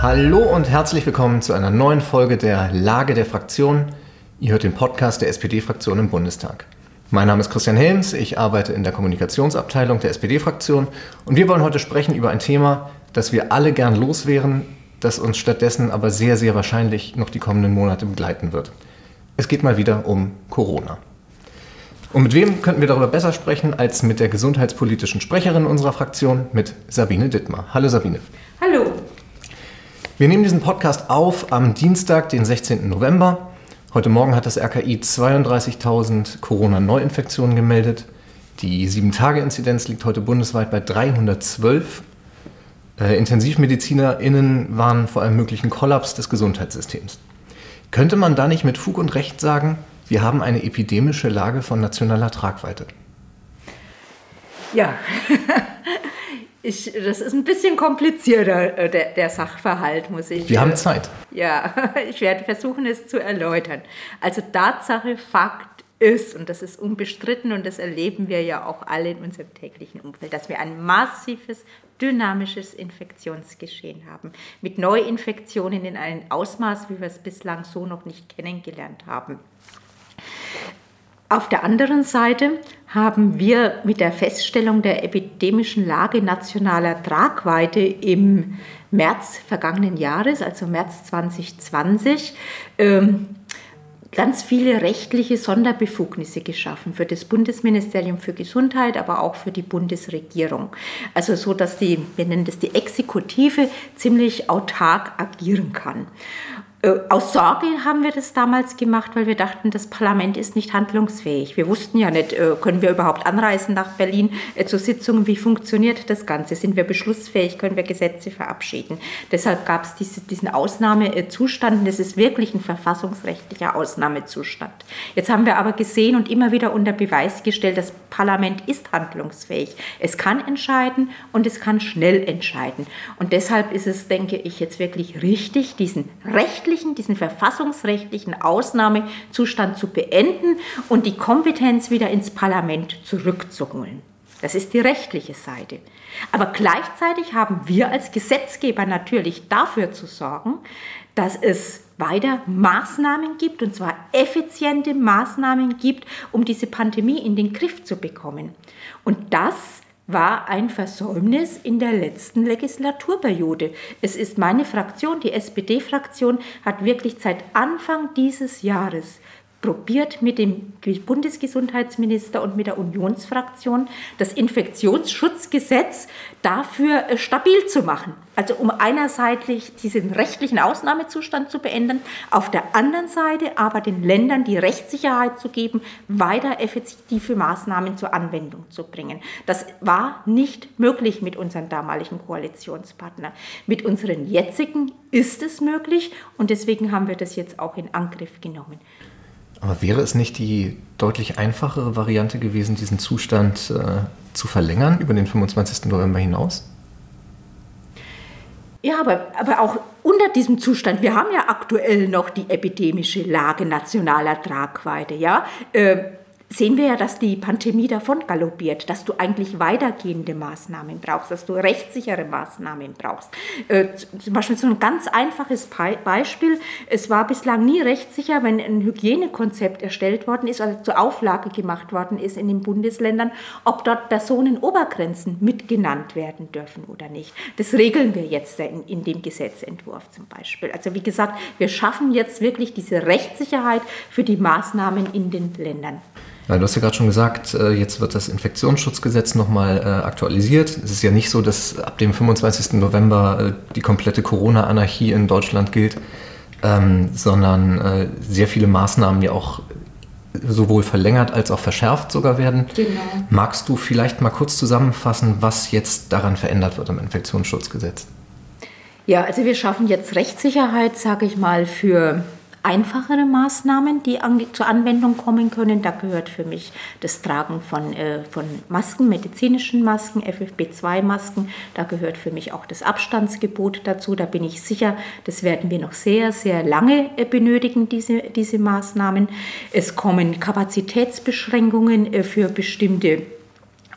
Hallo und herzlich willkommen zu einer neuen Folge der Lage der Fraktion. Ihr hört den Podcast der SPD-Fraktion im Bundestag. Mein Name ist Christian Helms, ich arbeite in der Kommunikationsabteilung der SPD-Fraktion und wir wollen heute sprechen über ein Thema, das wir alle gern los wären, das uns stattdessen aber sehr, sehr wahrscheinlich noch die kommenden Monate begleiten wird. Es geht mal wieder um Corona. Und mit wem könnten wir darüber besser sprechen als mit der gesundheitspolitischen Sprecherin unserer Fraktion, mit Sabine Dittmar. Hallo Sabine. Hallo. Wir nehmen diesen Podcast auf am Dienstag, den 16. November. Heute Morgen hat das RKI 32.000 Corona-Neuinfektionen gemeldet. Die 7-Tage-Inzidenz liegt heute bundesweit bei 312. Äh, IntensivmedizinerInnen waren vor einem möglichen Kollaps des Gesundheitssystems. Könnte man da nicht mit Fug und Recht sagen, wir haben eine epidemische Lage von nationaler Tragweite? Ja, Ich, das ist ein bisschen komplizierter, äh, der, der Sachverhalt, muss ich. Wir äh, haben Zeit. Ja, ich werde versuchen, es zu erläutern. Also Tatsache, Fakt ist, und das ist unbestritten und das erleben wir ja auch alle in unserem täglichen Umfeld, dass wir ein massives, dynamisches Infektionsgeschehen haben. Mit Neuinfektionen in einem Ausmaß, wie wir es bislang so noch nicht kennengelernt haben. Auf der anderen Seite haben wir mit der Feststellung der epidemischen Lage nationaler Tragweite im März vergangenen Jahres, also März 2020, ähm, ganz viele rechtliche Sonderbefugnisse geschaffen für das Bundesministerium für Gesundheit, aber auch für die Bundesregierung. Also so, dass die, wir nennen das die Exekutive, ziemlich autark agieren kann. Äh, aus Sorge haben wir das damals gemacht, weil wir dachten, das Parlament ist nicht handlungsfähig. Wir wussten ja nicht, äh, können wir überhaupt anreisen nach Berlin äh, zu Sitzungen, wie funktioniert das Ganze? Sind wir beschlussfähig, können wir Gesetze verabschieden? Deshalb gab es diese, diesen Ausnahmezustand. Das ist wirklich ein verfassungsrechtlicher Ausnahmezustand. Jetzt haben wir aber gesehen und immer wieder unter Beweis gestellt, das Parlament ist handlungsfähig. Es kann entscheiden und es kann schnell entscheiden. Und deshalb ist es, denke ich, jetzt wirklich richtig, diesen rechtlichen rechtlichen, diesen verfassungsrechtlichen Ausnahmezustand zu beenden und die Kompetenz wieder ins Parlament zurückzuholen. Das ist die rechtliche Seite. Aber gleichzeitig haben wir als Gesetzgeber natürlich dafür zu sorgen, dass es weiter Maßnahmen gibt, und zwar effiziente Maßnahmen gibt, um diese Pandemie in den Griff zu bekommen. Und das war ein Versäumnis in der letzten Legislaturperiode. Es ist meine Fraktion, die SPD-Fraktion, hat wirklich seit Anfang dieses Jahres probiert mit dem Bundesgesundheitsminister und mit der Unionsfraktion das Infektionsschutzgesetz dafür äh, stabil zu machen. Also um einerseits diesen rechtlichen Ausnahmezustand zu beenden, auf der anderen Seite aber den Ländern die Rechtssicherheit zu geben, weiter effektive Maßnahmen zur Anwendung zu bringen. Das war nicht möglich mit unserem damaligen Koalitionspartner. Mit unseren jetzigen ist es möglich und deswegen haben wir das jetzt auch in Angriff genommen. Aber wäre es nicht die deutlich einfachere Variante gewesen, diesen Zustand äh, zu verlängern über den 25. November hinaus? Ja, aber, aber auch unter diesem Zustand, wir haben ja aktuell noch die epidemische Lage nationaler Tragweite, ja. Äh, sehen wir ja, dass die Pandemie davon galoppiert, dass du eigentlich weitergehende Maßnahmen brauchst, dass du rechtssichere Maßnahmen brauchst. Äh, zum Beispiel so ein ganz einfaches Beispiel. Es war bislang nie rechtssicher, wenn ein Hygienekonzept erstellt worden ist, also zur Auflage gemacht worden ist in den Bundesländern, ob dort Personenobergrenzen mitgenannt werden dürfen oder nicht. Das regeln wir jetzt in dem Gesetzentwurf zum Beispiel. Also wie gesagt, wir schaffen jetzt wirklich diese Rechtssicherheit für die Maßnahmen in den Ländern. Ja, du hast ja gerade schon gesagt, äh, jetzt wird das Infektionsschutzgesetz nochmal äh, aktualisiert. Es ist ja nicht so, dass ab dem 25. November äh, die komplette Corona-Anarchie in Deutschland gilt, ähm, sondern sehr viele Maßnahmen ja auch sowohl verlängert als auch verschärft sogar werden. Genau. Magst du vielleicht mal kurz zusammenfassen, was jetzt daran verändert wird im Infektionsschutzgesetz? Ja, also wir schaffen jetzt Rechtssicherheit, sage ich mal, für einfachere Maßnahmen, die an, zur Anwendung kommen können. Da gehört für mich das Tragen von, äh, von Masken, medizinischen Masken, FFP2-Masken. Da gehört für mich auch das Abstandsgebot dazu. Da bin ich sicher, das werden wir noch sehr, sehr lange äh, benötigen, diese, diese Maßnahmen. Es kommen Kapazitätsbeschränkungen äh, für bestimmte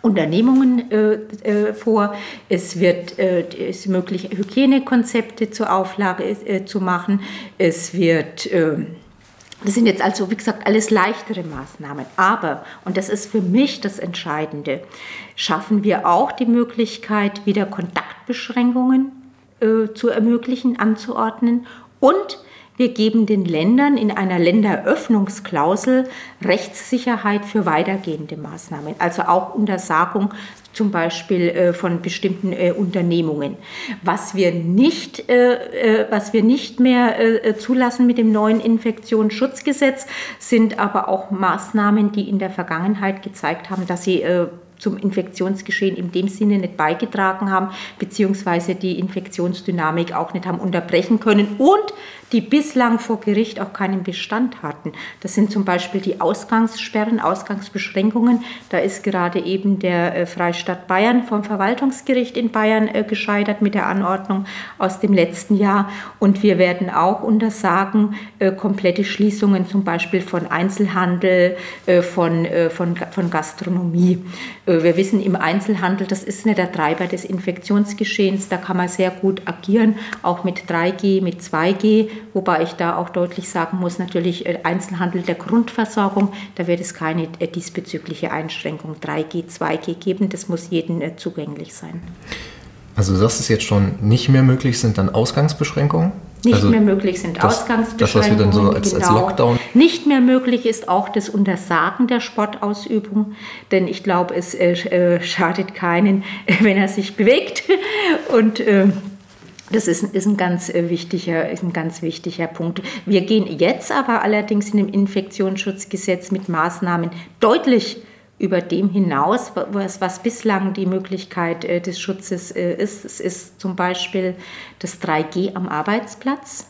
Unternehmungen äh, äh, vor. Es wird äh, es möglich, Hygienekonzepte zur Auflage äh, zu machen. Es wird ähm, das sind jetzt also, wie gesagt, alles leichtere Maßnahmen. Aber, und das ist für mich das Entscheidende, schaffen wir auch die Möglichkeit, wieder Kontaktbeschränkungen äh, zu ermöglichen, anzuordnen und wir geben den Ländern in einer Länderöffnungsklausel Rechtssicherheit für weitergehende Maßnahmen, also auch Untersagung zum Beispiel äh, von bestimmten äh, Unternehmungen. Was wir nicht, äh, was wir nicht mehr zulassen mit dem neuen Infektionsschutzgesetz, sind aber auch Maßnahmen, die in der Vergangenheit gezeigt haben, dass sie zum Infektionsgeschehen in dem Sinne nicht beigetragen haben, beziehungsweise die Infektionsdynamik auch nicht haben unterbrechen können und die bislang vor Gericht auch keinen Bestand hatten. Das sind zum Beispiel die Ausgangssperren, Ausgangsbeschränkungen. Da ist gerade eben der äh, Freistaat Bayern vom Verwaltungsgericht in Bayern äh, gescheitert mit der Anordnung aus dem letzten Jahr. Und wir werden auch untersagen, äh, komplette Schließungen zum Beispiel von Einzelhandel, von, von, von Gastronomie. Wir wissen im Einzelhandel, das ist nicht der Treiber des Infektionsgeschehens. Da kann man sehr gut agieren, auch mit 3G, mit 2G wobei ich da auch deutlich sagen muss, natürlich äh, Einzelhandel der Grundversorgung, da wird es keine äh, diesbezügliche Einschränkung 3G, 2G geben, das muss jedem äh, zugänglich sein. Also das ist jetzt schon nicht mehr möglich, sind dann Ausgangsbeschränkungen? Nicht also mehr möglich sind das, Ausgangsbeschränkungen. Das, was wir dann so als, genau. als Lockdown. Nicht mehr möglich ist auch das Untersagen der Sportausübung, denn ich glaube, es äh, schadet keinen, wenn er sich bewegt. Und äh, das ist, ist, ein ganz äh, wichtiger, ist ein ganz wichtiger Punkt. Wir gehen jetzt aber allerdings in dem Infektionsschutzgesetz mit Maßnahmen deutlich über dem hinaus, was, was bislang die Möglichkeit äh, des Schutzes äh, ist. Es ist zum Beispiel das 3G am Arbeitsplatz.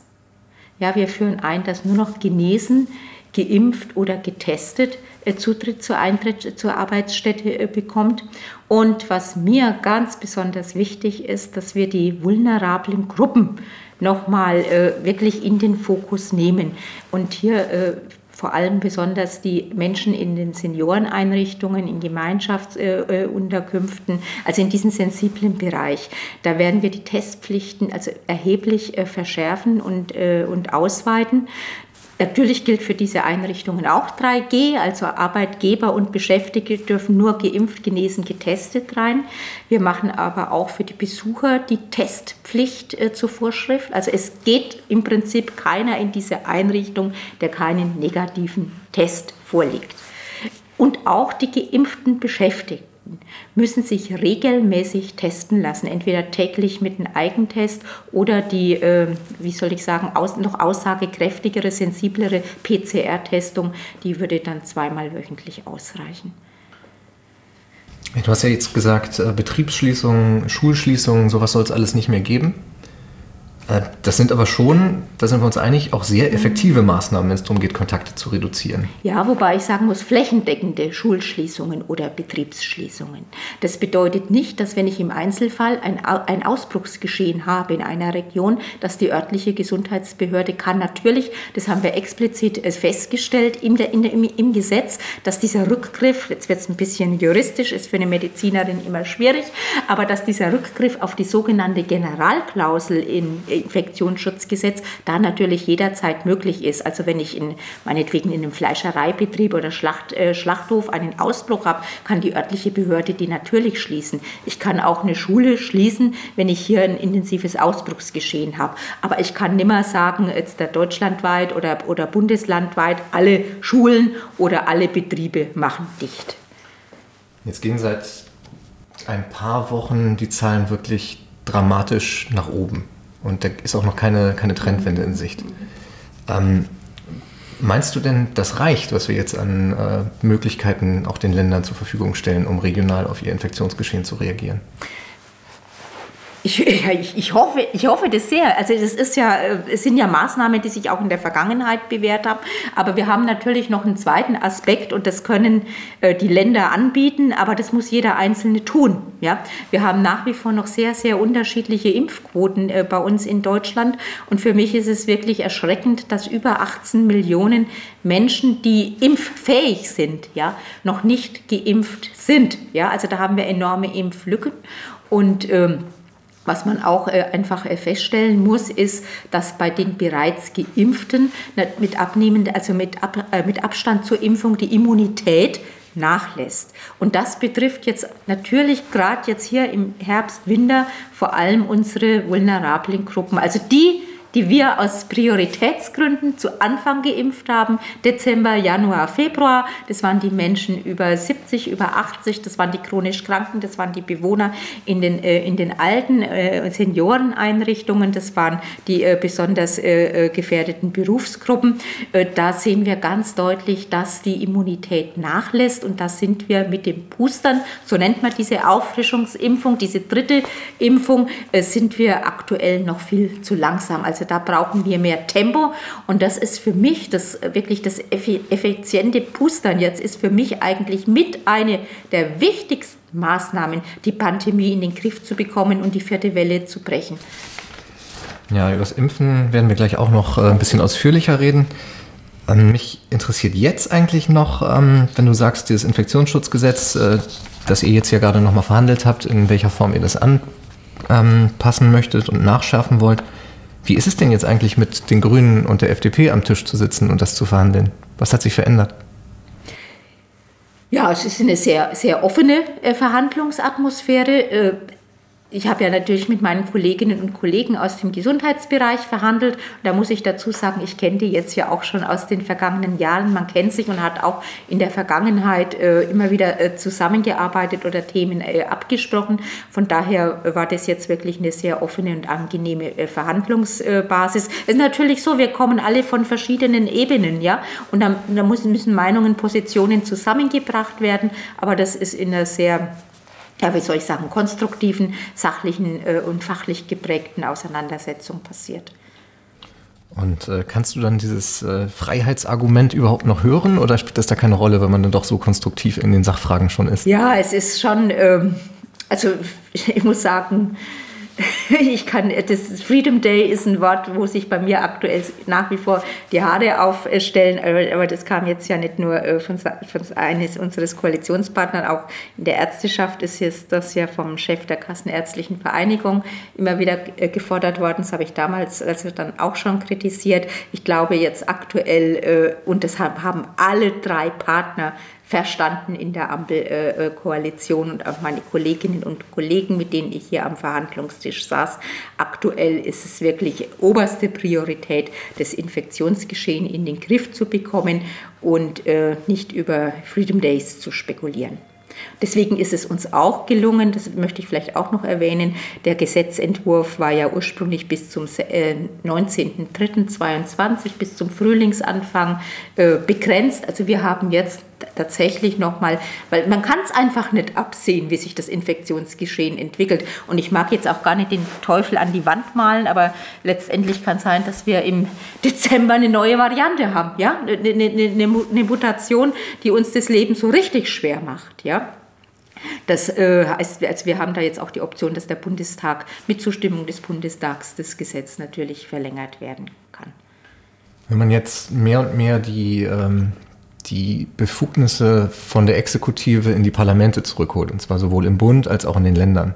Ja, wir führen ein, dass nur noch genesen, geimpft oder getestet Zutritt zur, Eintritt, zur Arbeitsstätte bekommt. Und was mir ganz besonders wichtig ist, dass wir die vulnerablen Gruppen nochmal äh, wirklich in den Fokus nehmen. Und hier äh, vor allem besonders die Menschen in den Senioreneinrichtungen, in Gemeinschaftsunterkünften, also in diesem sensiblen Bereich. Da werden wir die Testpflichten also erheblich verschärfen und, und ausweiten. Natürlich gilt für diese Einrichtungen auch 3G, also Arbeitgeber und Beschäftigte dürfen nur geimpft, genesen, getestet rein. Wir machen aber auch für die Besucher die Testpflicht äh, zur Vorschrift. Also es geht im Prinzip keiner in diese Einrichtung, der keinen negativen Test vorlegt. Und auch die geimpften Beschäftigten müssen sich regelmäßig testen lassen, entweder täglich mit einem Eigentest oder die, äh, wie soll ich sagen, aus, noch aussagekräftigere, sensiblere PCR-Testung, die würde dann zweimal wöchentlich ausreichen. Du hast ja jetzt gesagt, äh, Betriebsschließungen, Schulschließungen, sowas soll es alles nicht mehr geben. Äh, das sind aber schon, da sind wir uns einig, auch sehr effektive Maßnahmen, wenn es darum geht, Kontakte zu reduzieren. Ja, wobei ich sagen muss, flächendeckende Schulschließungen oder Betriebsschließungen. Das bedeutet nicht, dass wenn ich im Einzelfall ein, ein Ausbruchsgeschehen habe in einer Region, dass die örtliche Gesundheitsbehörde kann natürlich, das haben wir explizit äh, festgestellt in der, in der, im, im Gesetz, dass dieser Rückgriff, jetzt wird es ein bisschen juristisch, ist für eine Medizinerin immer schwierig, aber dass dieser Rückgriff auf die sogenannte Generalklausel in Infektionsschutzgesetz da natürlich jederzeit möglich ist. Also wenn ich in, meinetwegen in einem Fleischereibetrieb oder Schlacht, äh, Schlachthof einen Ausbruch habe, kann die örtliche Behörde die natürlich schließen. Ich kann auch eine Schule schließen, wenn ich hier ein intensives Ausbruchsgeschehen habe. Aber ich kann nimmer sagen, jetzt da deutschlandweit oder, oder bundeslandweit alle Schulen oder alle Betriebe machen dicht. Jetzt gehen seit ein paar Wochen die Zahlen wirklich dramatisch nach oben. Und da ist auch noch keine, keine Trendwende in Sicht. Ähm, meinst du denn, das reicht, was wir jetzt an äh, Möglichkeiten auch den Ländern zur Verfügung stellen, um regional auf ihr Infektionsgeschehen zu reagieren? Ich Ich, ich, hoffe, ich hoffe das sehr. Also das ist ja, es sind ja Maßnahmen, die sich auch in der Vergangenheit bewährt haben. Aber wir haben natürlich noch einen zweiten Aspekt und das können äh, die Länder anbieten, aber das muss jeder Einzelne tun. Ja? Wir haben nach wie vor noch sehr, sehr unterschiedliche Impfquoten äh, bei uns in Deutschland. Und für mich ist es wirklich erschreckend, dass über 18 Millionen Menschen, die impffähig sind, ja, noch nicht geimpft sind. Ja? Also da haben wir enorme Impflücken. Und ähm, was man auch äh, einfach äh, feststellen muss, ist, dass bei den bereits Geimpften mit, abnehmend, also mit, Ab, äh, mit Abstand zur Impfung die Immunität nachlässt. Und das betrifft jetzt natürlich gerade jetzt hier im Herbst, Winter vor allem unsere vulnerablen Gruppen. Also die, die wir aus Prioritätsgründen zu Anfang geimpft haben. Dezember, Januar, Februar. Das waren die Menschen über 70, über 80. Das waren die chronisch Kranken. Das waren die Bewohner in den, äh, in den alten äh, Senioreneinrichtungen. Das waren die äh, besonders äh, äh, gefährdeten Berufsgruppen. Äh, da sehen wir ganz deutlich, dass die Immunität nachlässt. Und da sind wir mit den Boostern, so nennt man diese Auffrischungsimpfung, diese dritte Impfung, sind wir aktuell noch viel zu langsam. Also also da brauchen wir mehr Tempo und das ist für mich das wirklich das effiziente Pustern jetzt ist für mich eigentlich mit eine der wichtigsten Maßnahmen, die Pandemie in den Griff zu bekommen und die vierte Welle zu brechen. Ja, über das Impfen werden wir gleich auch noch äh, ein bisschen ausführlicher reden. Ähm, mich interessiert jetzt eigentlich noch, ähm, wenn du sagst, dieses Infektionsschutzgesetz, äh, das ihr jetzt ja gerade nochmal verhandelt habt, in welcher Form ihr das anpassen möchtet und nachschärfen wollt. Wie ist es denn jetzt eigentlich mit den Grünen und der FDP am Tisch zu sitzen und das zu verhandeln? Was hat sich verändert? Ja, es ist eine sehr, sehr offene äh, Verhandlungsatmosphäre. Ich habe ja natürlich mit meinen Kolleginnen und Kollegen aus dem Gesundheitsbereich verhandelt. Da muss ich dazu sagen, ich kenne die jetzt ja auch schon aus den vergangenen Jahren. Man kennt sich und hat auch in der Vergangenheit äh, immer wieder äh, zusammengearbeitet oder Themen äh, abgesprochen. Von daher war das jetzt wirklich eine sehr offene und angenehme Verhandlungsbasis. Es ist natürlich so, wir kommen alle von verschiedenen Ebenen, ja, und da, müssen Meinungen, Positionen zusammengebracht werden. Aber das ist in einer sehr ja, wie soll ich sagen, konstruktiven, sachlichen äh, und fachlich geprägten Auseinandersetzung passiert. Und äh, kannst du dann dieses äh, Freiheitsargument überhaupt noch hören oder spielt das da keine Rolle, wenn man dann doch so konstruktiv in den Sachfragen schon ist? Ja, es ist schon, ähm, also ich muss sagen, ich kann, das Freedom Day ist ein Wort, wo sich bei mir aktuell nach wie vor die Haare aufstellen, aber das kam jetzt ja nicht nur äh, von, von eines unseres Koalitionspartners, auch in der Ärzteschaft ist jetzt das ja vom Chef der Kassenärztlichen Vereinigung immer wieder äh, gefordert worden. Das habe ich damals also dann auch schon kritisiert. Ich glaube jetzt aktuell, äh, und deshalb haben alle drei Partner verstanden in der Ampelkoalition und auch meine Kolleginnen und Kollegen, mit denen ich hier am Verhandlungstisch saß. Aktuell ist es wirklich oberste Priorität, das Infektionsgeschehen in den Griff zu bekommen und äh, nicht über Freedom Days zu spekulieren. Deswegen ist es uns auch gelungen, das möchte ich vielleicht auch noch erwähnen, der Gesetzentwurf war ja ursprünglich bis zum 19.03.2022, äh, bis zum Frühlingsanfang äh, begrenzt. Also wir haben jetzt tatsächlich nochmal, weil man kann es einfach nicht absehen, wie sich das Infektionsgeschehen entwickelt. Und ich mag jetzt auch gar nicht den Teufel an die Wand malen, aber letztendlich kann es sein, dass wir im Dezember eine neue Variante haben, ja, eine, eine, eine Mutation, die uns das Leben so richtig schwer macht, ja. Das äh, heißt, also wir haben da jetzt auch die Option, dass der Bundestag mit Zustimmung des Bundestags das Gesetz natürlich verlängert werden kann. Wenn man jetzt mehr und mehr die ähm, die Befugnisse von der Exekutive in die Parlamente zurückholt, und zwar sowohl im Bund als auch in den Ländern.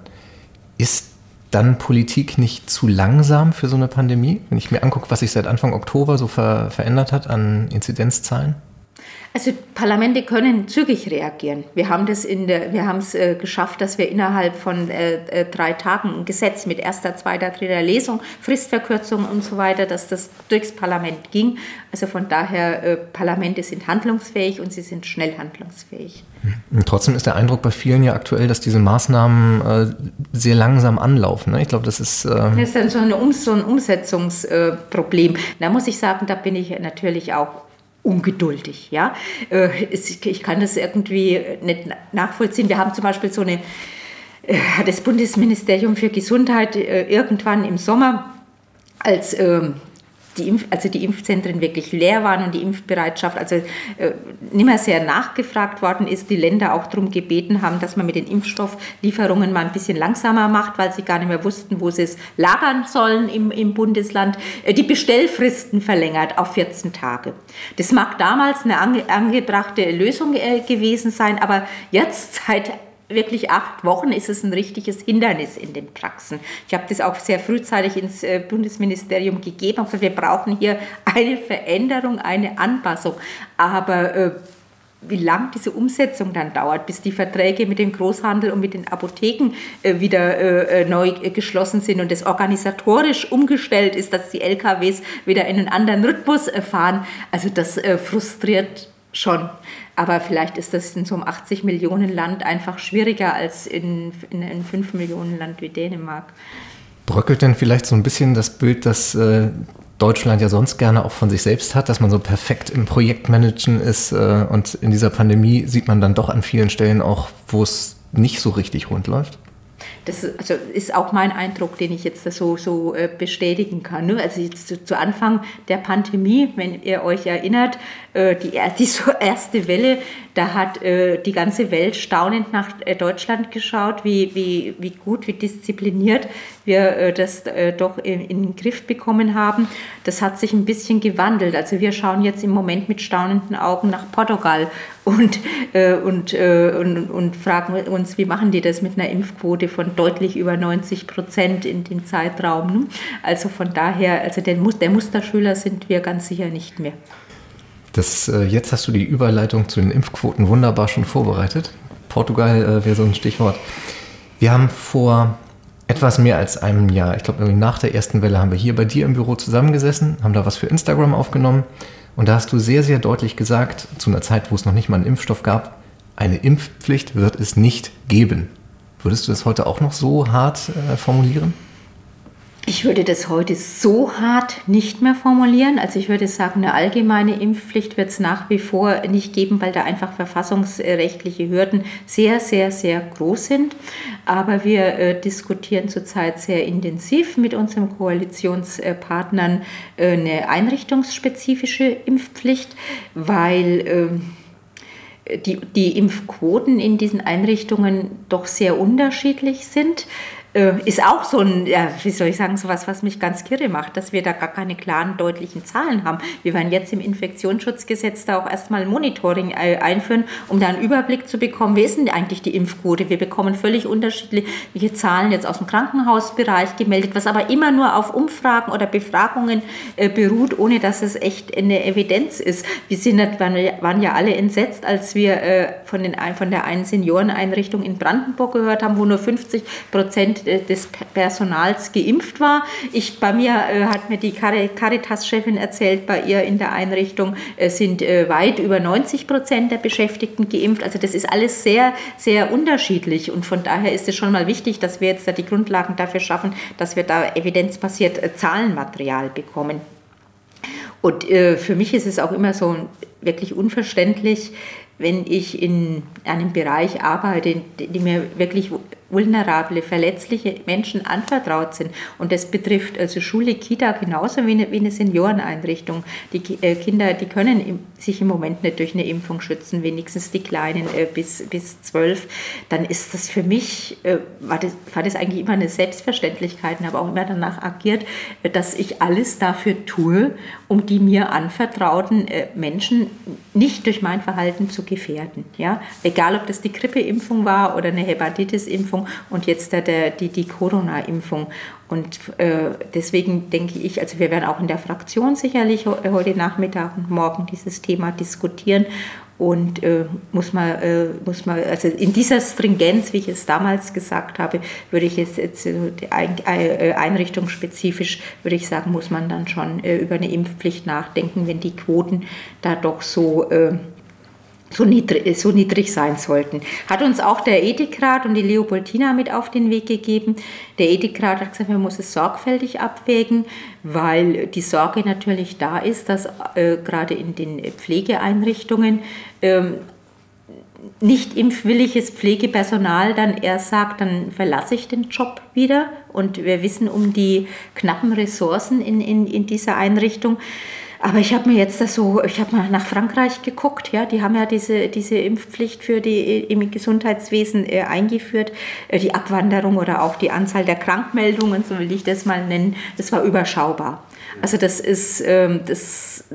Ist dann Politik nicht zu langsam für so eine Pandemie? Wenn ich mir angucke, was sich seit Anfang Oktober so ver verändert hat an Inzidenzzahlen? Also Parlamente können zügig reagieren. Wir haben das in der, wir haben es äh, geschafft, dass wir innerhalb von äh, äh, drei Tagen ein Gesetz mit erster, zweiter, dritter Lesung, Fristverkürzung und so weiter, dass das durchs Parlament ging. Also von daher, äh, Parlamente sind handlungsfähig und sie sind schnell handlungsfähig. Und trotzdem ist der Eindruck bei vielen ja aktuell, dass diese Maßnahmen äh, sehr langsam anlaufen. Ne? Ich glaube, das ist. Ähm das ist dann so, eine so ein Umsetzungsproblem. da muss ich sagen, da bin ich natürlich auch ungeduldig. Ja? Äh, ich kann das irgendwie nicht nachvollziehen. Wir haben zum Beispiel so eine hat das Bundesministerium für Gesundheit irgendwann im Sommer als ähm, die, Impf also die Impfzentren wirklich leer waren und die Impfbereitschaft also äh, nicht mehr sehr nachgefragt worden ist, die Länder auch darum gebeten haben, dass man mit den Impfstofflieferungen mal ein bisschen langsamer macht, weil sie gar nicht mehr wussten, wo sie es lagern sollen im, im Bundesland, äh, die Bestellfristen verlängert auf 14 Tage. Das mag damals eine ange angebrachte Lösung äh, gewesen sein, aber jetzt seit wirklich acht Wochen ist es ein richtiges Hindernis in den Praxen. Ich habe das auch sehr frühzeitig ins äh, Bundesministerium gegeben gesagt, wir brauchen hier eine Veränderung, eine Anpassung. Aber äh, wie lang diese Umsetzung dann dauert, bis die Verträge mit dem Großhandel und mit den Apotheken äh, wieder äh, äh neu äh, geschlossen sind und das organisatorisch umgestellt ist, dass die LKWs wieder in einen anderen Rhythmus fahren. Also das frustriert schon. Aber vielleicht ist das in so einem 80 Millionen Land einfach schwieriger als in, in einem 5 Millionen Land wie Dänemark. Bröckelt denn vielleicht so ein bisschen das Bild, das äh, Deutschland ja sonst gerne auch von sich selbst hat, dass man so perfekt im Projektmanagen ist äh, und in dieser Pandemie sieht man dann doch an vielen Stellen auch, wo es nicht so richtig rund läuft? Das also ist auch mein Eindruck, den ich jetzt so, so äh, bestätigen kann. Ne? Also zu, zu, Anfang der Pandemie, wenn ihr euch erinnert, die, die so erste Welle, da hat äh, die ganze Welt staunend nach Deutschland geschaut, wie, wie, wie gut, wie diszipliniert wir das doch in, in den Griff bekommen haben. Das hat sich ein bisschen gewandelt. Also wir schauen jetzt im Moment mit staunenden Augen nach Portugal und, und, und, und fragen uns, wie machen die das mit einer Impfquote von deutlich über 90 Prozent in dem Zeitraum. Ne? Also von daher, also der, der Musterschüler sind wir ganz sicher nicht mehr. Das, äh, jetzt hast du die Überleitung zu den Impfquoten wunderbar schon vorbereitet. Portugal äh, wäre so ein Stichwort. Wir haben vor etwas mehr als einem Jahr, ich glaube nach der ersten Welle, haben wir hier bei dir im Büro zusammengesessen, haben da was für Instagram aufgenommen und da hast du sehr, sehr deutlich gesagt, zu einer Zeit, wo es noch nicht mal einen Impfstoff gab, eine Impfpflicht wird es nicht geben. Würdest du das heute auch noch so hart äh, formulieren? Ich würde das heute so hart nicht mehr formulieren. Also ich würde sagen, eine allgemeine Impfpflicht wird es nach wie vor nicht geben, weil da einfach verfassungsrechtliche Hürden sehr, sehr, sehr groß sind. Aber wir äh, diskutieren zurzeit sehr intensiv mit unseren Koalitionspartnern äh, eine einrichtungsspezifische Impfpflicht, weil äh, die, die Impfquoten in diesen Einrichtungen doch sehr unterschiedlich sind. Äh, ist auch so ein, ja, wie soll ich sagen, sowas, was mich ganz kirre macht, dass wir da gar keine klaren, deutlichen Zahlen haben. Wir werden jetzt im Infektionsschutzgesetz da auch erstmal Monitoring äh, einführen, um da einen Überblick zu bekommen, wie ist denn eigentlich die Impfquote? Wir bekommen völlig unterschiedliche Zahlen jetzt aus dem Krankenhausbereich gemeldet, was aber immer nur auf Umfragen oder Befragungen äh, beruht, ohne dass es echt eine Evidenz ist. Wir sind, waren ja alle entsetzt, als wir äh, von, den, von der einen Senioreneinrichtung in Brandenburg gehört haben, wo nur 50 Prozent des Personals geimpft war. Ich, bei mir äh, hat mir die Caritas-Chefin erzählt, bei ihr in der Einrichtung äh, sind äh, weit über 90 Prozent der Beschäftigten geimpft. Also das ist alles sehr, sehr unterschiedlich und von daher ist es schon mal wichtig, dass wir jetzt da die Grundlagen dafür schaffen, dass wir da evidenzbasiert äh, Zahlenmaterial bekommen. Und äh, für mich ist es auch immer so wirklich unverständlich, wenn ich in einem Bereich arbeite, die mir wirklich vulnerable, verletzliche Menschen anvertraut sind. Und das betrifft also Schule, Kita genauso wie eine, Senioreneinrichtung. Die äh, Kinder, die können sich im Moment nicht durch eine Impfung schützen, wenigstens die Kleinen äh, bis, bis zwölf. Dann ist das für mich, äh, war, das, war das eigentlich immer eine Selbstverständlichkeit und habe auch immer danach agiert, dass ich alles dafür tue, um die mir anvertrauten Menschen nicht durch mein Verhalten zu gefährden. Ja? Egal, ob das die Grippeimpfung war oder eine Hepatitis-Impfung und jetzt der, der, die, die Corona-Impfung. Und äh, deswegen denke ich, also wir werden auch in der Fraktion sicherlich heute Nachmittag und morgen dieses Thema diskutieren und äh, muss man, äh, muss man, also in dieser Stringenz, wie ich es damals gesagt habe, würde ich jetzt, jetzt äh, einrichtungsspezifisch, würde ich sagen, muss man dann schon äh, über eine Impfpflicht nachdenken, wenn die Quoten da doch so äh, so niedrig, so niedrig sein sollten. Hat uns auch der Ethikrat und die Leopoldina mit auf den Weg gegeben. Der Ethikrat hat gesagt, man muss es sorgfältig abwägen, weil die Sorge natürlich da ist, dass äh, gerade in den Pflegeeinrichtungen ähm, nicht impfwilliges Pflegepersonal dann eher sagt, dann verlasse ich den Job wieder. Und wir wissen um die knappen Ressourcen in, in, in dieser Einrichtung. Aber ich habe mir jetzt das so, ich habe mal nach Frankreich geguckt, ja, die haben ja diese, diese Impfpflicht für die im Gesundheitswesen äh, eingeführt, äh, die Abwanderung oder auch die Anzahl der Krankmeldungen, so will ich das mal nennen, das war überschaubar. Also das ist, ähm, das,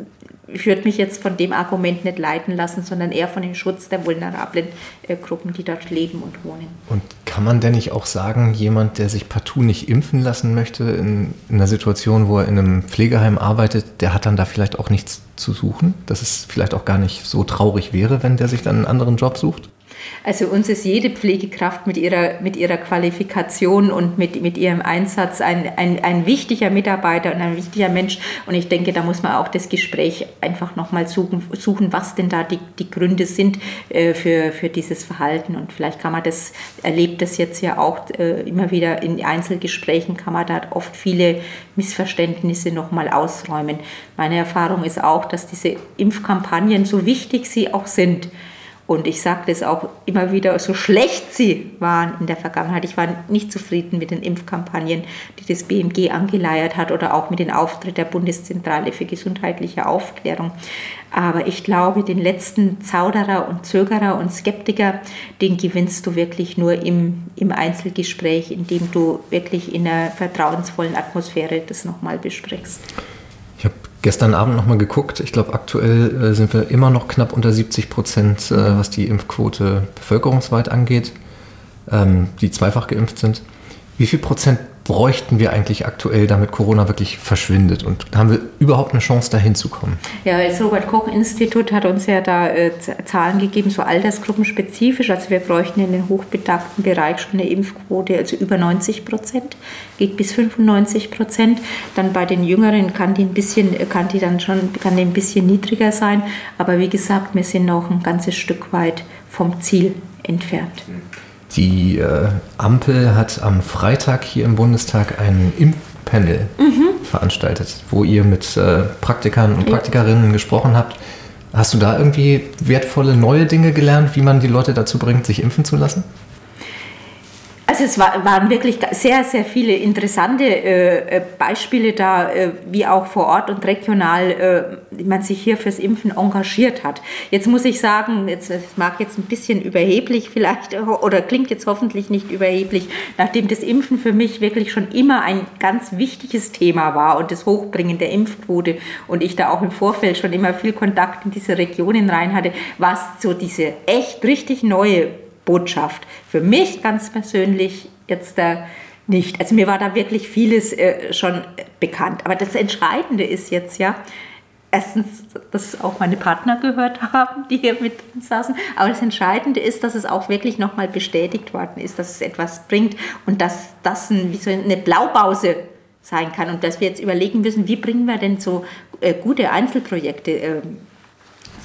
ich würde mich jetzt von dem Argument nicht leiten lassen, sondern eher von dem Schutz der vulnerablen äh, Gruppen, die dort leben und wohnen. Und kann man denn nicht auch sagen, jemand, der sich partout nicht impfen lassen möchte, in, in einer Situation, wo er in einem Pflegeheim arbeitet, der hat dann da vielleicht auch nichts zu suchen? Dass es vielleicht auch gar nicht so traurig wäre, wenn der sich dann einen anderen Job sucht? Also uns ist jede Pflegekraft mit ihrer, mit ihrer Qualifikation und mit, mit ihrem Einsatz ein, ein, ein wichtiger Mitarbeiter und ein wichtiger Mensch. Und ich denke, da muss man auch das Gespräch einfach nochmal suchen, suchen, was denn da die, die Gründe sind äh, für, für dieses Verhalten. Und vielleicht kann man das, erlebt das jetzt ja auch äh, immer wieder in Einzelgesprächen, kann man da oft viele Missverständnisse nochmal ausräumen. Meine Erfahrung ist auch, dass diese Impfkampagnen, so wichtig sie auch sind, und ich sage das auch immer wieder, so schlecht sie waren in der Vergangenheit. Ich war nicht zufrieden mit den Impfkampagnen, die das BMG angeleiert hat oder auch mit dem Auftritt der Bundeszentrale für gesundheitliche Aufklärung. Aber ich glaube, den letzten Zauderer und Zögerer und Skeptiker, den gewinnst du wirklich nur im, im Einzelgespräch, indem du wirklich in einer vertrauensvollen Atmosphäre das nochmal besprichst gestern Abend nochmal geguckt. Ich glaube, aktuell äh, sind wir immer noch knapp unter 70 Prozent, äh, was die Impfquote bevölkerungsweit angeht, ähm, die zweifach geimpft sind. Wie viel Prozent bräuchten wir eigentlich aktuell, damit Corona wirklich verschwindet? Und haben wir überhaupt eine Chance, da hinzukommen? Ja, das Robert-Koch-Institut hat uns ja da äh, Zahlen gegeben, so altersgruppenspezifisch. Also wir bräuchten in den hochbetagten Bereich schon eine Impfquote, also über 90 Prozent, geht bis 95 Prozent. Dann bei den Jüngeren kann die ein bisschen, kann die dann schon, kann die ein bisschen niedriger sein. Aber wie gesagt, wir sind noch ein ganzes Stück weit vom Ziel entfernt. Mhm. Die äh, Ampel hat am Freitag hier im Bundestag ein Impfpanel mhm. veranstaltet, wo ihr mit äh, Praktikern und Praktikerinnen gesprochen habt. Hast du da irgendwie wertvolle neue Dinge gelernt, wie man die Leute dazu bringt, sich impfen zu lassen? Also es war, waren wirklich sehr, sehr viele interessante äh, äh, Beispiele da, äh, wie auch vor Ort und regional äh, man sich hier fürs Impfen engagiert hat. Jetzt muss ich sagen, jetzt, es mag jetzt ein bisschen überheblich vielleicht oder klingt jetzt hoffentlich nicht überheblich, nachdem das Impfen für mich wirklich schon immer ein ganz wichtiges Thema war und das Hochbringen der Impfquote und ich da auch im Vorfeld schon immer viel Kontakt in diese Regionen rein hatte, war es so diese echt richtig neue Botschaft. Für mich ganz persönlich jetzt da nicht. Also mir war da wirklich vieles äh, schon bekannt. Aber das Entscheidende ist jetzt ja, erstens, dass auch meine Partner gehört haben, die hier mit drin saßen. Aber das Entscheidende ist, dass es auch wirklich nochmal bestätigt worden ist, dass es etwas bringt und dass das ein, wie so eine Blaupause sein kann und dass wir jetzt überlegen müssen, wie bringen wir denn so äh, gute Einzelprojekte äh,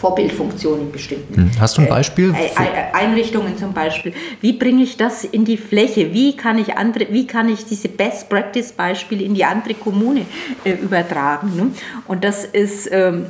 Vorbildfunktion in bestimmten hm. Hast du ein Beispiel? Äh, Einrichtungen zum Beispiel. Wie bringe ich das in die Fläche? Wie kann ich, andere, wie kann ich diese Best Practice Beispiele in die andere Kommune äh, übertragen? Ne? Und das ist ähm,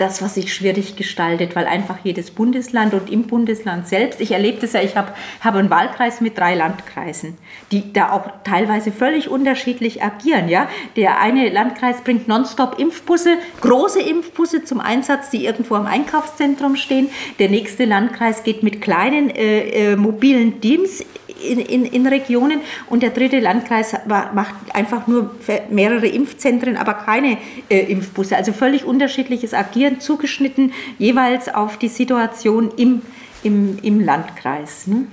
das, was sich schwierig gestaltet, weil einfach jedes Bundesland und im Bundesland selbst, ich erlebe das ja, ich habe hab einen Wahlkreis mit drei Landkreisen, die da auch teilweise völlig unterschiedlich agieren. Ja? Der eine Landkreis bringt nonstop Impfbusse, große Impfbusse zum Einsatz, die irgendwo am Einkaufszentrum stehen. Der nächste Landkreis geht mit kleinen äh, äh, mobilen Teams in, in, in, Regionen und der dritte Landkreis macht einfach nur mehrere Impfzentren, aber keine äh, Impfbusse. Also völlig unterschiedliches Agieren, zugeschnitten jeweils auf die Situation im, im, im Landkreis. Ne?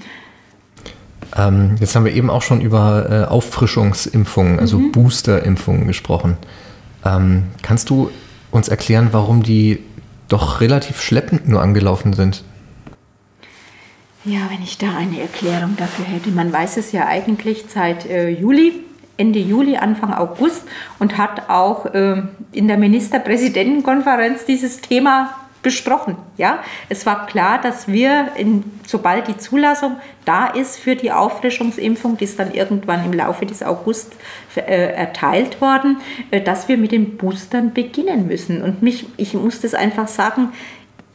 Ähm, jetzt haben wir eben auch schon über äh, Auffrischungsimpfungen, also mhm. Boosterimpfungen gesprochen. Ähm, kannst du uns erklären, warum die doch relativ schleppend nur angelaufen sind? Ja, wenn ich da eine Erklärung dafür hätte. Man weiß es ja eigentlich seit äh, Juli, Ende Juli, Anfang August und hat auch äh, in der Ministerpräsidentenkonferenz dieses Thema besprochen. Ja? Es war klar, dass wir, in, sobald die Zulassung da ist für die Auffrischungsimpfung, die ist dann irgendwann im Laufe des August äh, erteilt worden, äh, dass wir mit den Boostern beginnen müssen. Und mich, ich muss das einfach sagen,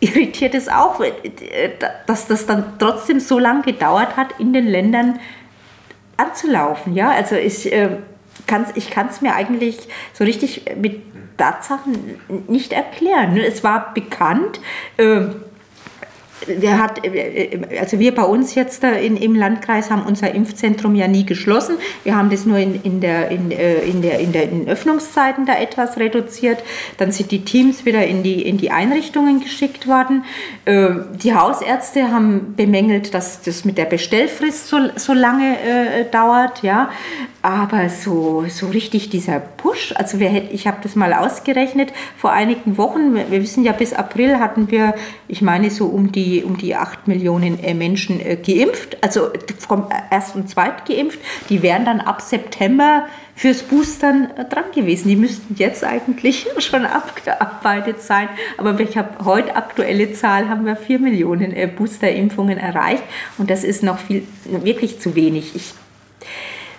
irritiert es auch, äh, dass das dann trotzdem so lange gedauert hat, in den Ländern anzulaufen. Ja, also ich äh, kann es mir eigentlich so richtig mit Tatsachen nicht erklären. Es war bekannt, äh, der hat, äh, also wir bei uns jetzt in, im Landkreis haben unser Impfzentrum ja nie geschlossen. Wir haben das nur in, in, der, in, äh, in, der, in, der, in Öffnungszeiten da etwas reduziert. Dann sind die Teams wieder in die, in die Einrichtungen geschickt worden. Äh, die Hausärzte haben bemängelt, dass das mit der Bestellfrist so, so lange äh, dauert. Ja. Aber so, so richtig dieser Push, also wir, ich habe das mal ausgerechnet vor einigen Wochen, wir wissen ja, bis April hatten wir, ich meine, so um die, um die 8 Millionen äh, Menschen äh, geimpft, also vom Erst- und Zweit geimpft. Die wären dann ab September fürs Boostern äh, dran gewesen. Die müssten jetzt eigentlich schon abgearbeitet sein. Aber ich habe heute aktuelle Zahl, haben wir 4 Millionen Boosterimpfungen erreicht. Und das ist noch viel, wirklich zu wenig. Ich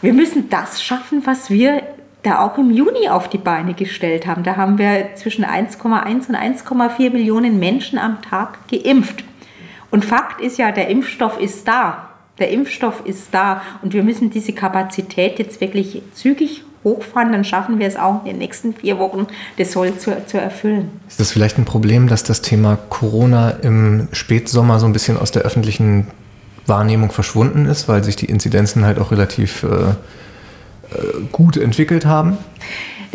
wir müssen das schaffen, was wir da auch im Juni auf die Beine gestellt haben. Da haben wir zwischen 1,1 und 1,4 Millionen Menschen am Tag geimpft. Und Fakt ist ja, der Impfstoff ist da. Der Impfstoff ist da und wir müssen diese Kapazität jetzt wirklich zügig hochfahren, dann schaffen wir es auch in den nächsten vier Wochen, das Soll zu, zu erfüllen. Ist das vielleicht ein Problem, dass das Thema Corona im Spätsommer so ein bisschen aus der öffentlichen Wahrnehmung verschwunden ist, weil sich die Inzidenzen halt auch relativ äh, äh gut entwickelt haben?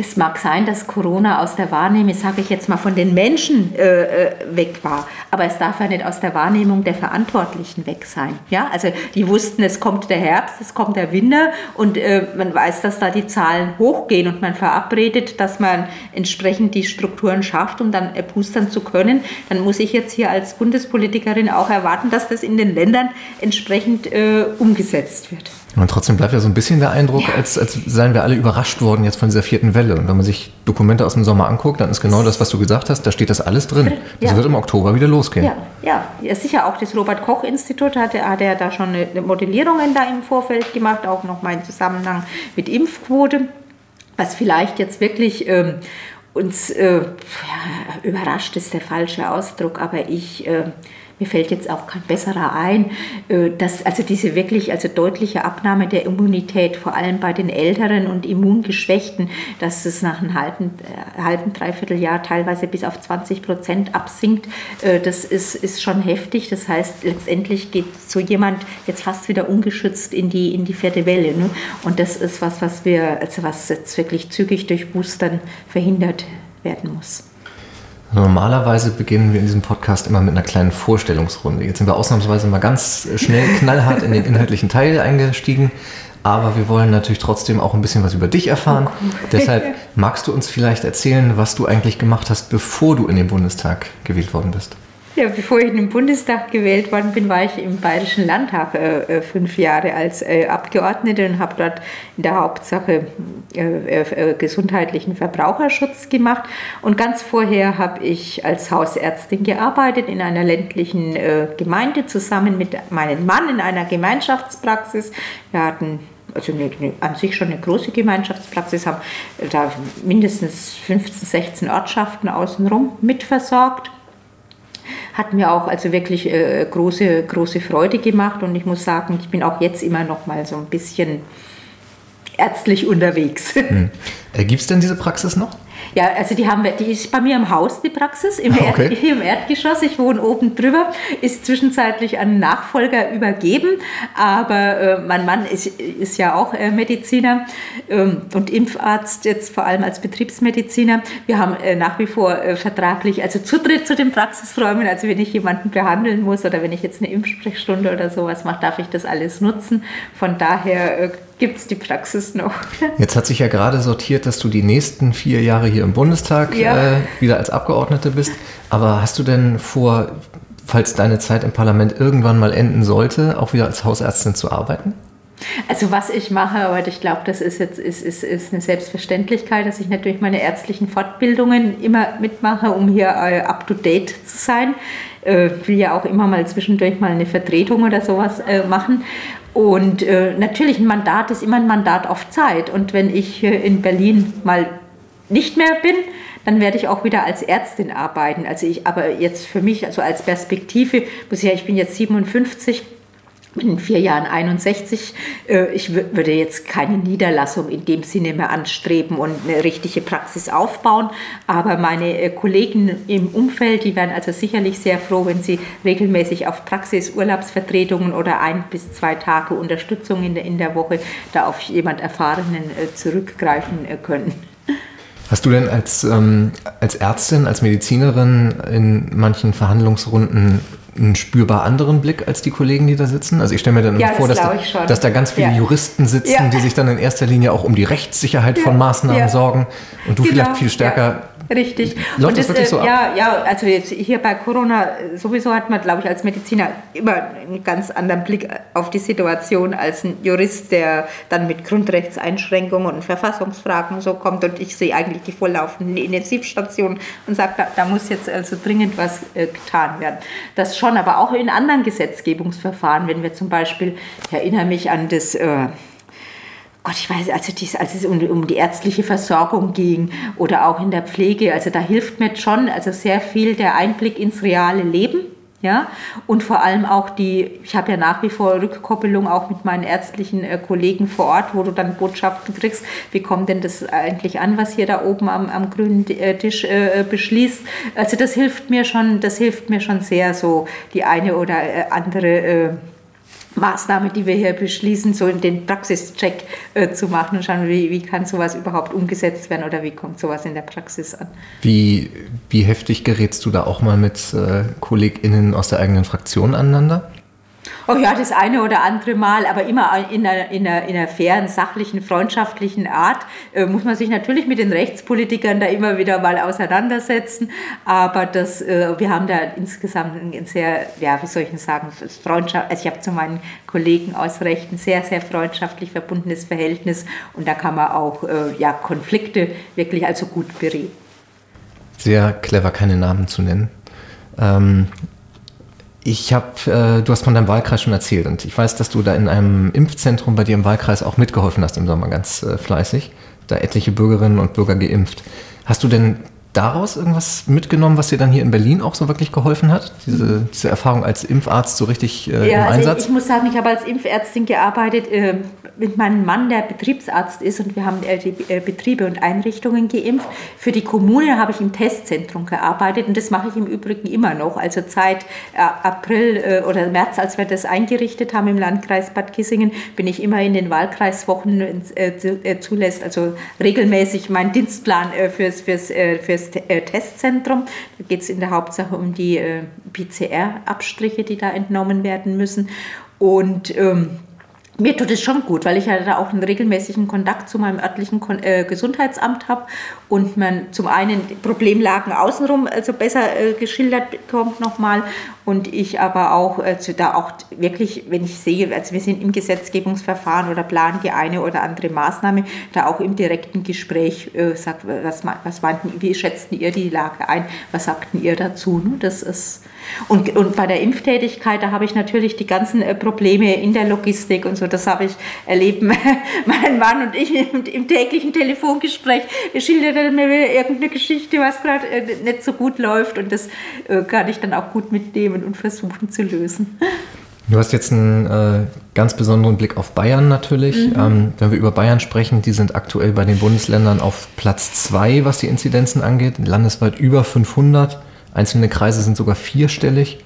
Es mag sein, dass Corona aus der Wahrnehmung, sage ich jetzt mal, von den Menschen äh, äh, weg war, aber es darf ja nicht aus der Wahrnehmung der Verantwortlichen weg sein. Ja, also die wussten, es kommt der Herbst, es kommt der Winter und äh, man weiß, dass da die Zahlen hochgehen und man verabredet, dass man entsprechend die Strukturen schafft, um dann boostern zu können. Dann muss ich jetzt hier als Bundespolitikerin auch erwarten, dass das in den Ländern entsprechend äh, umgesetzt wird. Und trotzdem bleibt ja so ein bisschen der Eindruck, ja. als, als seien wir alle überrascht worden jetzt von dieser vierten Welle. Und wenn man sich Dokumente aus dem Sommer anguckt, dann ist genau das, was du gesagt hast, da steht das alles drin. Das ja. wird im Oktober wieder losgehen. Ja, ja. ja sicher auch das Robert-Koch-Institut hat, hat ja da schon eine Modellierungen da im Vorfeld gemacht, auch nochmal im Zusammenhang mit Impfquote. Was vielleicht jetzt wirklich ähm, uns äh, ja, überrascht ist der falsche Ausdruck, aber ich äh, mir fällt jetzt auch kein besserer ein, äh, dass also diese wirklich also deutliche Abnahme der Immunität, vor allem bei den Älteren und Immungeschwächten, dass es nach einem halben, äh, halben Dreivierteljahr teilweise bis auf 20 Prozent absinkt, äh, das ist, ist schon heftig. Das heißt, letztendlich geht so jemand jetzt fast wieder ungeschützt in die, in die vierte Welle. Ne? Und das ist was, was wir, also was jetzt wirklich zügig durch Boostern verhindert werden muss. Normalerweise beginnen wir in diesem Podcast immer mit einer kleinen Vorstellungsrunde. Jetzt sind wir ausnahmsweise mal ganz schnell knallhart in den inhaltlichen Teil eingestiegen. Aber wir wollen natürlich trotzdem auch ein bisschen was über dich erfahren. Deshalb magst du uns vielleicht erzählen, was du eigentlich gemacht hast, bevor du in den Bundestag gewählt worden bist. Ja, bevor ich in den Bundestag gewählt worden bin, war ich im Bayerischen Landtag äh, äh fünf Jahre als äh, Abgeordnete und habe dort in der Hauptsache äh, äh, gesundheitlichen Verbraucherschutz gemacht. Und ganz vorher habe ich als Hausärztin gearbeitet in einer ländlichen äh, Gemeinde zusammen mit meinem Mann in einer Gemeinschaftspraxis. Wir hatten also eine, eine, an sich schon eine große Gemeinschaftspraxis, haben da mindestens 15, 16 Ortschaften außenrum mitversorgt hat mir auch also wirklich äh, große, große Freude gemacht und ich muss sagen, ich bin auch jetzt immer noch mal so ein bisschen ärztlich unterwegs. Hm. Äh, Gibt es denn diese Praxis noch? Ja, also die haben wir, die ist bei mir im Haus, die Praxis, im, ah, okay. Erd, im Erdgeschoss. Ich wohne oben drüber, ist zwischenzeitlich an Nachfolger übergeben, aber äh, mein Mann ist, ist ja auch äh, Mediziner ähm, und Impfarzt, jetzt vor allem als Betriebsmediziner. Wir haben äh, nach wie vor äh, vertraglich, also Zutritt zu den Praxisräumen, also wenn ich jemanden behandeln muss oder wenn ich jetzt eine Impfsprechstunde oder sowas mache, darf ich das alles nutzen. Von daher äh, gibt es die Praxis noch. Jetzt hat sich ja gerade sortiert, dass du die nächsten vier Jahre hier im Bundestag ja. äh, wieder als Abgeordnete bist. Aber hast du denn vor, falls deine Zeit im Parlament irgendwann mal enden sollte, auch wieder als Hausärztin zu arbeiten? Also was ich mache, aber ich glaube, das ist jetzt ist, ist, ist eine Selbstverständlichkeit, dass ich natürlich meine ärztlichen Fortbildungen immer mitmache, um hier äh, up-to-date zu sein. Äh, will ja auch immer mal zwischendurch mal eine Vertretung oder sowas äh, machen. Und äh, natürlich ein Mandat ist immer ein Mandat auf Zeit. Und wenn ich in Berlin mal nicht mehr bin, dann werde ich auch wieder als Ärztin arbeiten. Also ich, aber jetzt für mich, also als Perspektive, muss ich ja, ich bin jetzt 57, in vier Jahren 61. Äh, ich würde jetzt keine Niederlassung in dem Sinne mehr anstreben und eine richtige Praxis aufbauen. Aber meine äh, Kollegen im Umfeld, die werden also sicherlich sehr froh, wenn sie regelmäßig auf Praxis, Urlaubsvertretungen oder ein bis zwei Tage Unterstützung in der, in der Woche da auf jemand Erfahrenen äh, zurückgreifen können. Hast du denn als, ähm, als Ärztin, als Medizinerin in manchen Verhandlungsrunden einen spürbar anderen Blick als die Kollegen, die da sitzen? Also ich stelle mir dann ja, vor, das dass, da, dass, da, ganz viele ja. Juristen sitzen, ja. die sich dann in erster Linie auch um die Rechtssicherheit von Maßnahmen sorgen und du genau. vielleicht viel stärker Richtig. Läuft und das, wirklich so ab? Ja, ja, also jetzt hier bei Corona sowieso hat man, glaube ich, als Mediziner immer einen ganz anderen Blick auf die Situation als ein Jurist, der dann mit Grundrechtseinschränkungen und Verfassungsfragen so kommt und ich sehe eigentlich die vorlaufenden Intensivstationen und sage, da, da, muss jetzt also dringend was äh, getan werden. Das schon, aber auch in anderen Gesetzgebungsverfahren, wenn wir zum Beispiel, ich erinnere mich an das... Äh, Gott, ich weiß, also dies, als es um, um, die ärztliche Versorgung ging oder auch in der Pflege, also da hilft mir schon also sehr viel der Einblick ins reale Leben. Ja, und vor allem auch die, ich habe ja nach wie vor Rückkoppelung auch mit meinen ärztlichen äh, Kollegen vor Ort, wo du dann Botschaften kriegst, wie kommt denn das eigentlich an, was hier da oben am, am grünen äh, Tisch äh, beschließt. Also das hilft mir schon, das hilft mir schon sehr, so die eine oder äh, andere äh, Maßnahme, die wir hier beschließen, so den Praxischeck äh, zu machen und schauen, wie, wie kann sowas überhaupt umgesetzt werden oder wie kommt sowas in der Praxis an. Wie, wie heftig gerätst du da auch mal mit äh, KollegInnen aus der eigenen Fraktion aneinander? Oh ja, das eine oder andere Mal, aber immer in einer, in einer, in einer fairen, sachlichen, freundschaftlichen Art. Äh, muss man sich natürlich mit den Rechtspolitikern da immer wieder mal auseinandersetzen. Aber das, äh, wir haben da insgesamt ein sehr, ja, wie soll ich sagen, Freundschaft. Also ich habe zu meinen Kollegen aus Recht ein sehr, sehr freundschaftlich verbundenes Verhältnis und da kann man auch äh, ja, Konflikte wirklich also gut bereden. Sehr clever, keine Namen zu nennen. Ähm, ich habe, äh, du hast von deinem Wahlkreis schon erzählt und ich weiß, dass du da in einem Impfzentrum bei dir im Wahlkreis auch mitgeholfen hast im Sommer ganz äh, fleißig. Da etliche Bürgerinnen und Bürger geimpft. Hast du denn daraus irgendwas mitgenommen, was dir dann hier in Berlin auch so wirklich geholfen hat? Diese, diese Erfahrung als Impfarzt so richtig äh, ja, im also Einsatz? Ich, ich muss sagen, ich habe als Impfärztin gearbeitet äh, mit meinem Mann, der Betriebsarzt ist und wir haben äh, die äh, Betriebe und Einrichtungen geimpft. Für die Kommune habe ich im Testzentrum gearbeitet und das mache ich im Übrigen immer noch. Also seit äh, April äh, oder März, als wir das eingerichtet haben im Landkreis Bad Kissingen, bin ich immer in den Wahlkreiswochen zulässt, also regelmäßig meinen Dienstplan fürs, fürs, fürs äh, Testzentrum. Da geht es in der Hauptsache um die äh, PCR-Abstriche, die da entnommen werden müssen. Und ähm, mir tut es schon gut, weil ich ja da auch einen regelmäßigen Kontakt zu meinem örtlichen äh, Gesundheitsamt habe und man zum einen Problemlagen außenrum also besser äh, geschildert bekommt nochmal und ich aber auch also da auch wirklich, wenn ich sehe, also wir sind im Gesetzgebungsverfahren oder planen die eine oder andere Maßnahme, da auch im direkten Gespräch äh, sagt, was, was meinten, wie schätzten ihr die Lage ein, was sagten ihr dazu? Ne? Das ist und, und bei der Impftätigkeit, da habe ich natürlich die ganzen äh, Probleme in der Logistik und so, das habe ich erlebt. mein Mann und ich im, täglichen Telefongespräch schildern mir irgendeine Geschichte, was gerade äh, nicht so gut läuft und das äh, kann ich dann auch gut mitnehmen und versuchen zu lösen. Du hast jetzt einen äh, ganz besonderen Blick auf Bayern natürlich. Mhm. Ähm, wenn wir über Bayern sprechen, die sind aktuell bei den Bundesländern auf Platz zwei, was die Inzidenzen angeht, landesweit über 500. Einzelne Kreise sind sogar vierstellig.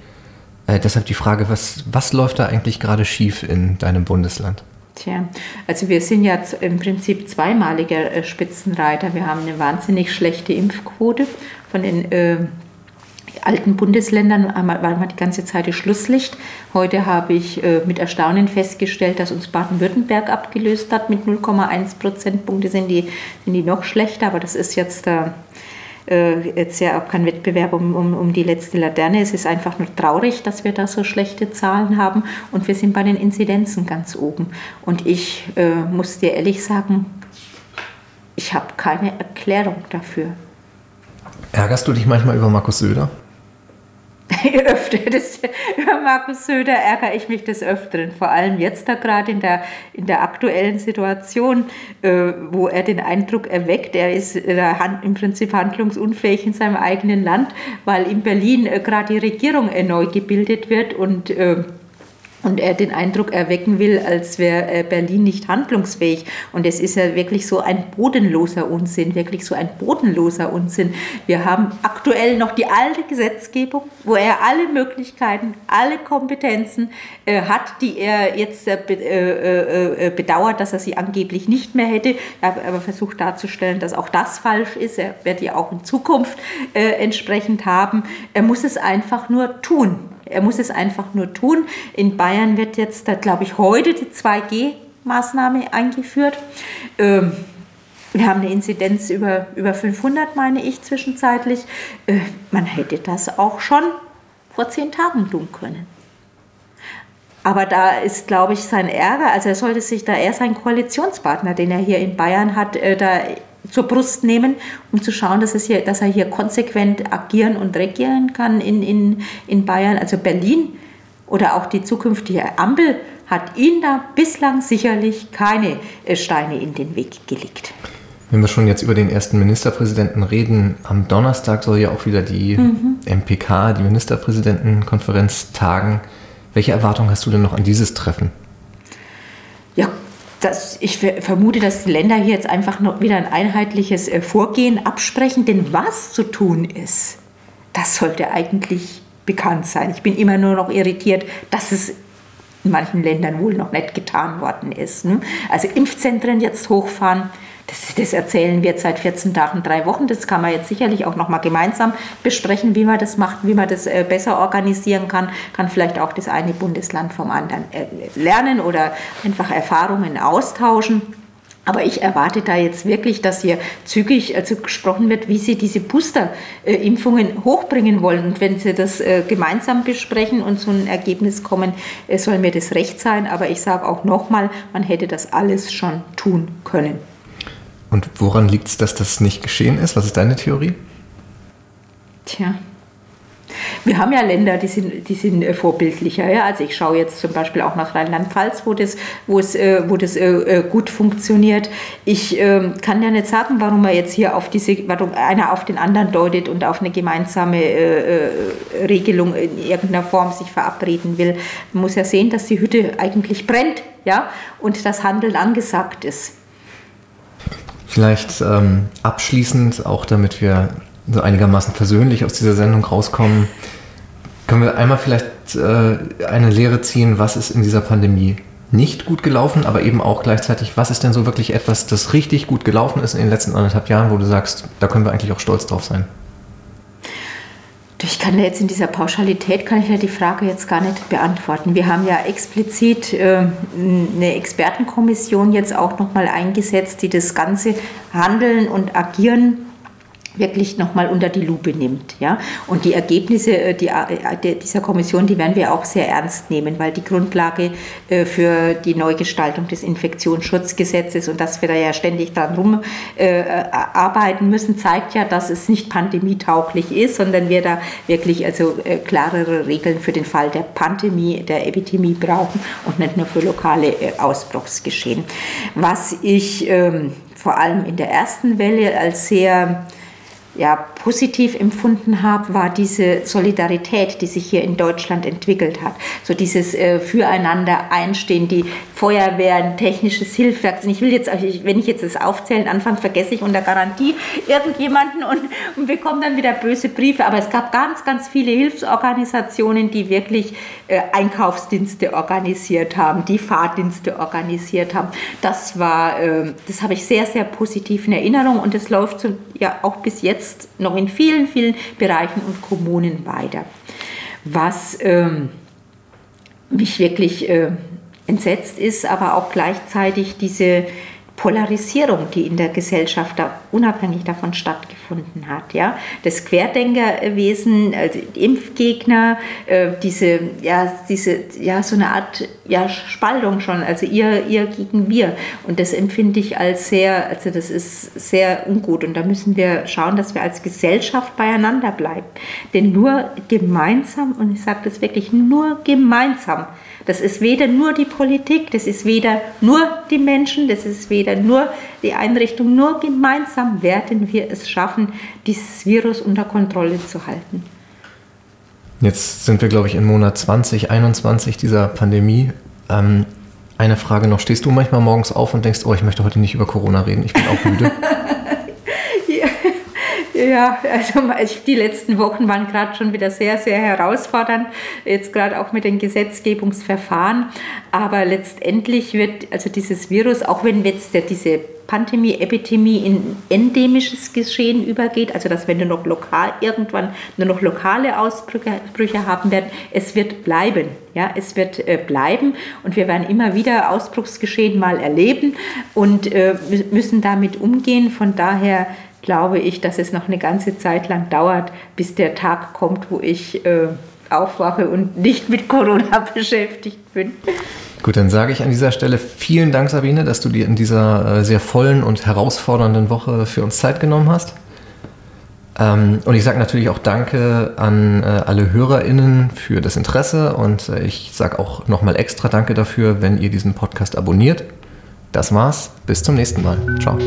Äh, deshalb die Frage, was, was läuft da eigentlich gerade schief in deinem Bundesland? Tja, also wir sind ja im Prinzip zweimaliger äh, Spitzenreiter. Wir haben eine wahnsinnig schlechte Impfquote. Von den äh, alten Bundesländern war man die ganze Zeit das Schlusslicht. Heute habe ich äh, mit Erstaunen festgestellt, dass uns Baden-Württemberg abgelöst hat mit 0,1 Prozentpunkte. Sind die, sind die noch schlechter, aber das ist jetzt äh, äh, jetzt ja auch kein Wettbewerb um, um, um die letzte Laterne. Es ist einfach nur traurig, dass wir da so schlechte Zahlen haben und wir sind bei den Inzidenzen ganz oben. Und ich äh, muss dir ehrlich sagen, ich habe keine Erklärung dafür. Ärgerst du dich manchmal über Markus Söder? öfter, das, über Markus Söder ärgere ich mich des Öfteren, vor allem jetzt da gerade in der, in der aktuellen Situation, äh, wo er den Eindruck erweckt, er ist äh, im Prinzip handlungsunfähig in seinem eigenen Land, weil in Berlin äh, gerade die Regierung neu gebildet wird und äh, und er den Eindruck erwecken will, als wäre äh, Berlin nicht handlungsfähig. Und es ist ja wirklich so ein bodenloser Unsinn, wirklich so ein bodenloser Unsinn. Wir haben aktuell noch die alte Gesetzgebung, wo er alle Möglichkeiten, alle Kompetenzen äh, hat, die er jetzt äh, äh, äh bedauert, dass er sie angeblich nicht mehr hätte. Er hat aber versucht darzustellen, dass auch das falsch ist. Er wird die auch in Zukunft äh, entsprechend haben. Er muss es einfach nur tun. Er muss es einfach nur tun. In Bayern wird jetzt, glaube ich, heute die 2G-Maßnahme eingeführt. Ähm, wir haben eine Inzidenz über, über 500, meine ich, zwischenzeitlich. Äh, man hätte das auch schon vor zehn Tagen tun können. Aber da ist, glaube ich, sein Ärger, also er sollte sich da eher seinen Koalitionspartner, den er hier in Bayern hat, äh, da zur Brust nehmen, um zu schauen, dass, es hier, dass er hier konsequent agieren und regieren kann in, in, in Bayern. Also Berlin oder auch die zukünftige Ampel hat ihn da bislang sicherlich keine äh, Steine in den Weg gelegt. Wenn wir schon jetzt über den ersten Ministerpräsidenten reden, am Donnerstag soll ja auch wieder die mhm. MPK, die Ministerpräsidentenkonferenz, tagen. Welche Erwartungen hast du denn noch an dieses Treffen? Ja, das, ich vermute, dass die Länder hier jetzt einfach noch wieder ein einheitliches äh, Vorgehen absprechen, denn was zu tun ist, das sollte eigentlich bekannt sein. Ich bin immer nur noch irritiert, dass es in manchen Ländern wohl noch nicht getan worden ist. Ne? Also Impfzentren jetzt hochfahren, das, das, erzählen wir jetzt seit 14 Tagen, drei Wochen. Das kann man jetzt sicherlich auch noch mal gemeinsam besprechen, wie man das macht, wie man das äh, besser organisieren kann. Kann vielleicht auch das eine Bundesland vom anderen äh, lernen oder einfach Erfahrungen austauschen. Aber ich erwarte da jetzt wirklich, dass hier zügig also gesprochen wird, wie Sie diese Booster-Impfungen hochbringen wollen. Und wenn Sie das gemeinsam besprechen und zu einem Ergebnis kommen, soll mir das recht sein. Aber ich sage auch nochmal, man hätte das alles schon tun können. Und woran liegt es, dass das nicht geschehen ist? Was ist deine Theorie? Tja. Wir haben ja Länder, die sind, die sind äh, vorbildlicher. Ja? Also ich schaue jetzt zum Beispiel auch nach Rheinland-Pfalz, wo das, wo es, äh, wo das äh, gut funktioniert. Ich ähm, kann ja nicht sagen, warum man jetzt hier auf diese, warum einer auf den anderen deutet und auf eine gemeinsame Regelung in irgendeiner Form sich verabreden will. Man muss ja sehen, dass die Hütte eigentlich brennt, ja, und das Handeln angesagt ist. Vielleicht ähm, abschließend, auch damit wir so einigermaßen persönlich aus dieser Sendung rauskommen, können wir einmal vielleicht äh, eine Lehre ziehen, was ist in dieser Pandemie nicht gut gelaufen, aber eben auch gleichzeitig, was ist denn so wirklich etwas, das richtig gut gelaufen ist in den letzten anderthalb Jahren, wo du sagst, da können wir eigentlich auch stolz drauf sein? Ich kann jetzt in dieser Pauschalität kann ich ja die Frage jetzt gar nicht beantworten. Wir haben ja explizit äh, eine Expertenkommission jetzt auch nochmal eingesetzt, die das ganze Handeln und Agieren wirklich nochmal unter die Lupe nimmt. Ja? Und die Ergebnisse äh, die, äh, dieser Kommission, die werden wir auch sehr ernst nehmen, weil die Grundlage äh, für die Neugestaltung des Infektionsschutzgesetzes und dass wir da ja ständig dran rumarbeiten müssen, zeigt ja, dass es nicht pandemietauglich ist, sondern wir da wirklich also klarere Regeln für den Fall der Pandemie, der Epidemie brauchen und nicht nur für lokale Ausbruchsgeschehen. Was ich ähm, vor allem in der ersten Welle als sehr ja, positiv empfunden habe, war diese Solidarität, die sich hier in Deutschland entwickelt hat. So dieses äh, Füreinander einstehen, die Feuerwehren, technisches Hilfswerk. Ich will jetzt, wenn ich jetzt das Aufzählen anfange, vergesse ich unter Garantie irgendjemanden und, und bekomme dann wieder böse Briefe. Aber es gab ganz, ganz viele Hilfsorganisationen, die wirklich äh, Einkaufsdienste organisiert haben, die Fahrdienste organisiert haben. Das war, äh, das habe ich sehr, sehr positiv in Erinnerung und das läuft so, ja auch bis jetzt jetzt noch in vielen, vielen Bereichen und Kommunen weiter. Was ähm, mich wirklich äh, entsetzt ist, aber auch gleichzeitig diese Polarisierung, die in der Gesellschaft da unabhängig davon stattgefunden hat. Ja? Das Querdenkerwesen, also Impfgegner, äh, diese, ja, diese, ja, so eine Art ja, Spaltung schon, also ihr, ihr gegen wir. Und das empfinde ich als sehr, also das ist sehr ungut. Und da müssen wir schauen, dass wir als Gesellschaft beieinander bleiben. Denn nur gemeinsam, und ich sage das wirklich, nur gemeinsam, das ist weder nur die Politik, das ist weder nur die Menschen, das ist weder nur die Einrichtung, nur gemeinsam werden wir es schaffen, dieses Virus unter Kontrolle zu halten. Jetzt sind wir, glaube ich, im Monat 2021 dieser Pandemie. Ähm, eine Frage noch. Stehst du manchmal morgens auf und denkst, oh, ich möchte heute nicht über Corona reden, ich bin auch müde? Ja, also die letzten Wochen waren gerade schon wieder sehr, sehr herausfordernd, jetzt gerade auch mit den Gesetzgebungsverfahren. Aber letztendlich wird also dieses Virus, auch wenn jetzt diese Pandemie, Epidemie in endemisches Geschehen übergeht, also dass wir nur noch lokal irgendwann nur noch lokale Ausbrüche haben werden, es wird bleiben. Ja, es wird äh, bleiben und wir werden immer wieder Ausbruchsgeschehen mal erleben und äh, müssen damit umgehen. Von daher glaube ich, dass es noch eine ganze Zeit lang dauert, bis der Tag kommt, wo ich äh, aufwache und nicht mit Corona beschäftigt bin. Gut, dann sage ich an dieser Stelle vielen Dank, Sabine, dass du dir in dieser äh, sehr vollen und herausfordernden Woche für uns Zeit genommen hast. Ähm, und ich sage natürlich auch Danke an äh, alle HörerInnen für das Interesse und äh, ich sage auch nochmal extra Danke dafür, wenn ihr diesen Podcast abonniert. Das war's. Bis zum nächsten Mal. Ciao.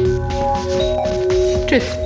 这次